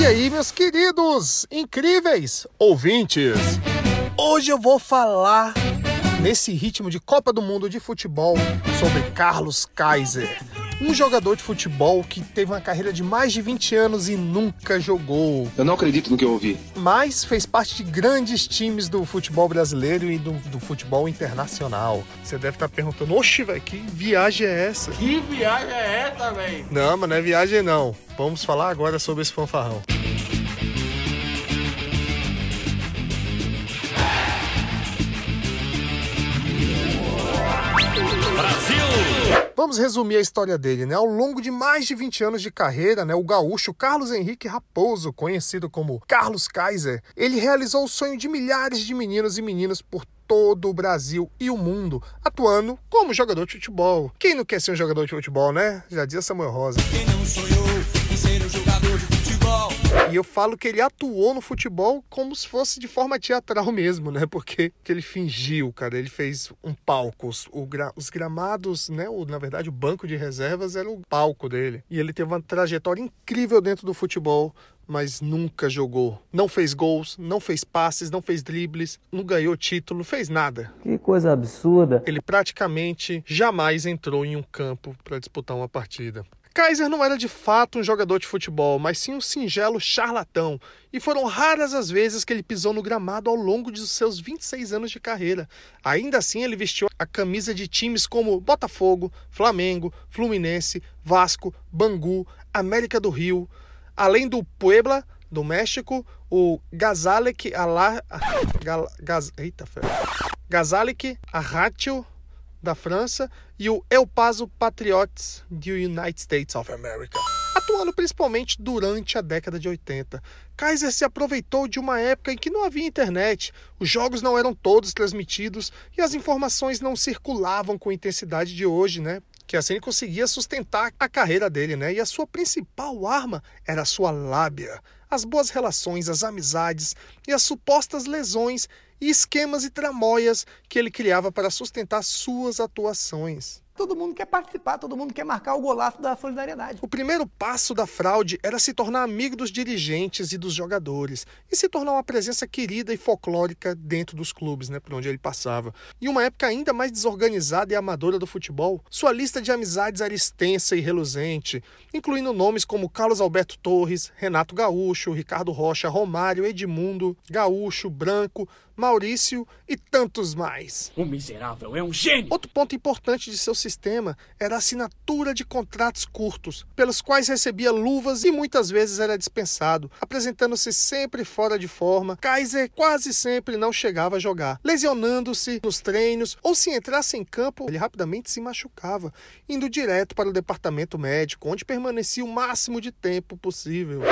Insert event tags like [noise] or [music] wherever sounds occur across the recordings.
E aí, meus queridos, incríveis ouvintes? Hoje eu vou falar nesse ritmo de Copa do Mundo de futebol sobre Carlos Kaiser, um jogador de futebol que teve uma carreira de mais de 20 anos e nunca jogou. Eu não acredito no que eu ouvi. Mas fez parte de grandes times do futebol brasileiro e do, do futebol internacional. Você deve estar perguntando, oxe, velho, que viagem é essa? Que viagem é essa, velho? Não, mas não é viagem não. Vamos falar agora sobre esse fanfarrão. Vamos resumir a história dele, né? Ao longo de mais de 20 anos de carreira, né, o gaúcho Carlos Henrique Raposo, conhecido como Carlos Kaiser, ele realizou o sonho de milhares de meninos e meninas por todo o Brasil e o mundo, atuando como jogador de futebol. Quem não quer ser um jogador de futebol, né? Já dizia Samuel Rosa. Quem não sonhou em ser um jogador de futebol? E eu falo que ele atuou no futebol como se fosse de forma teatral [laughs] mesmo, né? Porque que ele fingiu, cara. Ele fez um palco. Os, gra, os gramados, né? O, na verdade, o banco de reservas era o palco dele. E ele teve uma trajetória incrível dentro do futebol mas nunca jogou. Não fez gols, não fez passes, não fez dribles, não ganhou título, não fez nada. Que coisa absurda. Ele praticamente jamais entrou em um campo para disputar uma partida. Kaiser não era de fato um jogador de futebol, mas sim um singelo charlatão, e foram raras as vezes que ele pisou no gramado ao longo de seus 26 anos de carreira. Ainda assim, ele vestiu a camisa de times como Botafogo, Flamengo, Fluminense, Vasco, Bangu, América do Rio, além do Puebla, do México, o Gazalek. Gal... Gaz... Gazalek Arratio da França e o El Paso Patriots do United States of America. Atuando principalmente durante a década de 80, Kaiser se aproveitou de uma época em que não havia internet, os jogos não eram todos transmitidos e as informações não circulavam com a intensidade de hoje, né? Que assim ele conseguia sustentar a carreira dele, né? E a sua principal arma era a sua lábia, as boas relações, as amizades e as supostas lesões e esquemas e tramóias que ele criava para sustentar suas atuações. Todo mundo quer participar, todo mundo quer marcar o golaço da solidariedade. O primeiro passo da fraude era se tornar amigo dos dirigentes e dos jogadores e se tornar uma presença querida e folclórica dentro dos clubes, né, por onde ele passava. Em uma época ainda mais desorganizada e amadora do futebol, sua lista de amizades era extensa e reluzente, incluindo nomes como Carlos Alberto Torres, Renato Gaúcho, Ricardo Rocha, Romário, Edmundo, Gaúcho, Branco, Maurício e tantos mais. O miserável é um gênio! Outro ponto importante de seu sistema era a assinatura de contratos curtos, pelos quais recebia luvas e muitas vezes era dispensado, apresentando-se sempre fora de forma. Kaiser quase sempre não chegava a jogar, lesionando-se nos treinos ou se entrasse em campo, ele rapidamente se machucava, indo direto para o departamento médico, onde permanecia o máximo de tempo possível.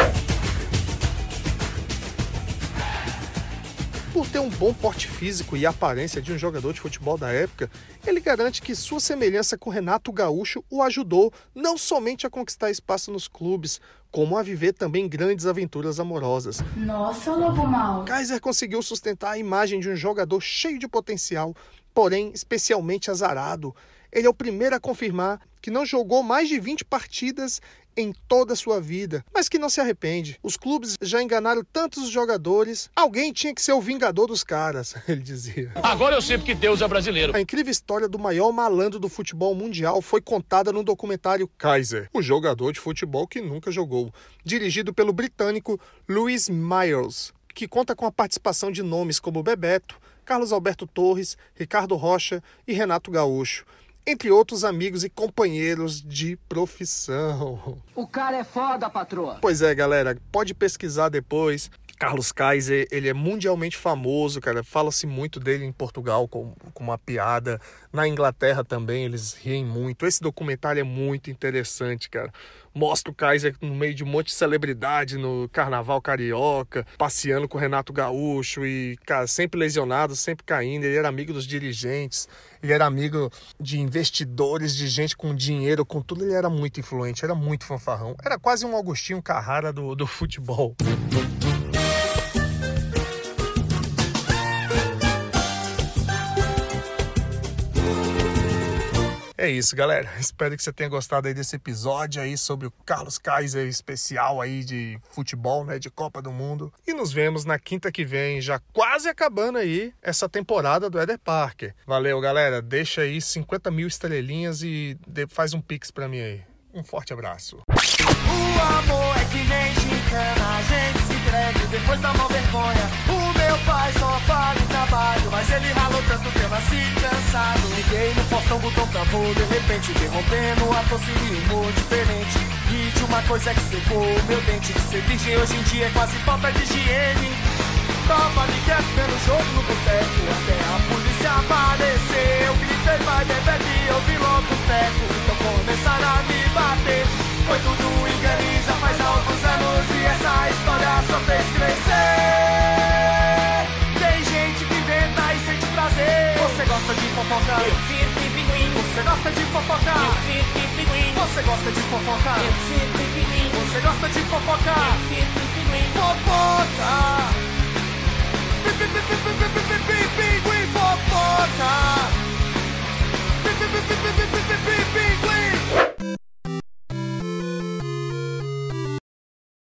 Por ter um bom porte físico e aparência de um jogador de futebol da época, ele garante que sua semelhança com Renato Gaúcho o ajudou não somente a conquistar espaço nos clubes, como a viver também grandes aventuras amorosas. Nossa, lobo mal. Kaiser conseguiu sustentar a imagem de um jogador cheio de potencial, porém especialmente azarado. Ele é o primeiro a confirmar que não jogou mais de 20 partidas em toda a sua vida, mas que não se arrepende. Os clubes já enganaram tantos jogadores, alguém tinha que ser o vingador dos caras, [laughs] ele dizia. Agora eu sei porque Deus é brasileiro. A incrível história do maior malandro do futebol mundial foi contada no documentário Kaiser, o jogador de futebol que nunca jogou, dirigido pelo britânico Louis Myers, que conta com a participação de nomes como Bebeto, Carlos Alberto Torres, Ricardo Rocha e Renato Gaúcho entre outros amigos e companheiros de profissão. O cara é foda, patroa. Pois é, galera, pode pesquisar depois. Carlos Kaiser, ele é mundialmente famoso, cara. Fala-se muito dele em Portugal com, com uma piada. Na Inglaterra também, eles riem muito. Esse documentário é muito interessante, cara. Mostra o Kaiser no meio de um monte de celebridade no carnaval carioca, passeando com o Renato Gaúcho e, cara, sempre lesionado, sempre caindo. Ele era amigo dos dirigentes, ele era amigo de investidores, de gente com dinheiro, com tudo. Ele era muito influente, era muito fanfarrão. Era quase um Agostinho Carrara do, do futebol. É isso, galera. [laughs] Espero que você tenha gostado aí desse episódio aí sobre o Carlos Kaiser especial aí de futebol, né, de Copa do Mundo. E nos vemos na quinta que vem, já quase acabando aí essa temporada do Eder Parker. Valeu, galera. Deixa aí 50 mil estrelinhas e faz um pix pra mim aí. Um forte abraço. O amor é que nem a gente se depois vergonha. O meu pai só mas ele ralou tanto que eu nasci cansado. Liguei no Faustão, botão travou, de repente interrompendo a tosse e humor diferente. E de uma coisa que secou meu dente, de ser virgem hoje em dia é quase falta de higiene. Tava ligado vendo jogo no boteco, até a polícia aparecer. Eu gritei, vai, bebe, eu vi logo o teco, fofoca? Eu circo e pinguim. Você gosta de fofoca? Eu circo e pinguim. Você gosta de fofoca? Eu circo e pinguim. Você gosta de fofoca? Eu circo e pinguim. Fofoca!